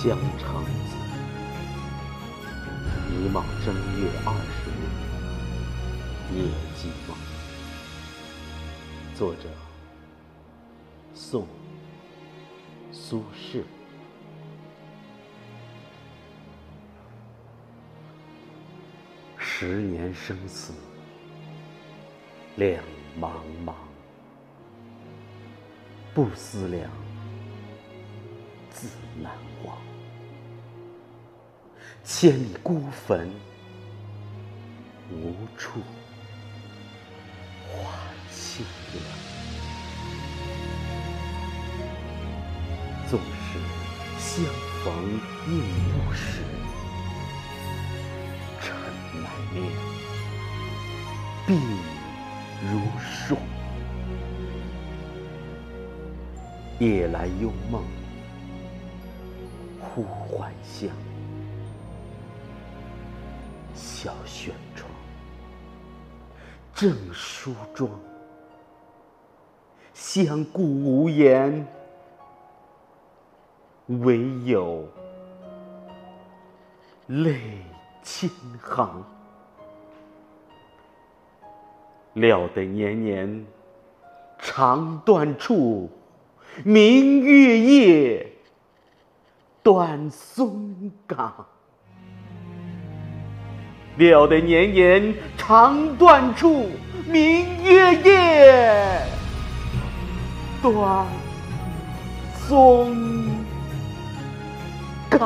江城子，乙卯正月二十日夜寂梦。作者：宋·苏轼。十年生死两茫茫，不思量，自难忘。千里孤坟，无处话凄凉。纵使相逢应不识，尘难灭，鬓如霜。夜来幽梦忽还乡。小轩窗，正梳妆，相顾无言，唯有泪千行。料得年年肠断处，明月夜，断松冈。料得年年肠断处，明月夜，断松冈。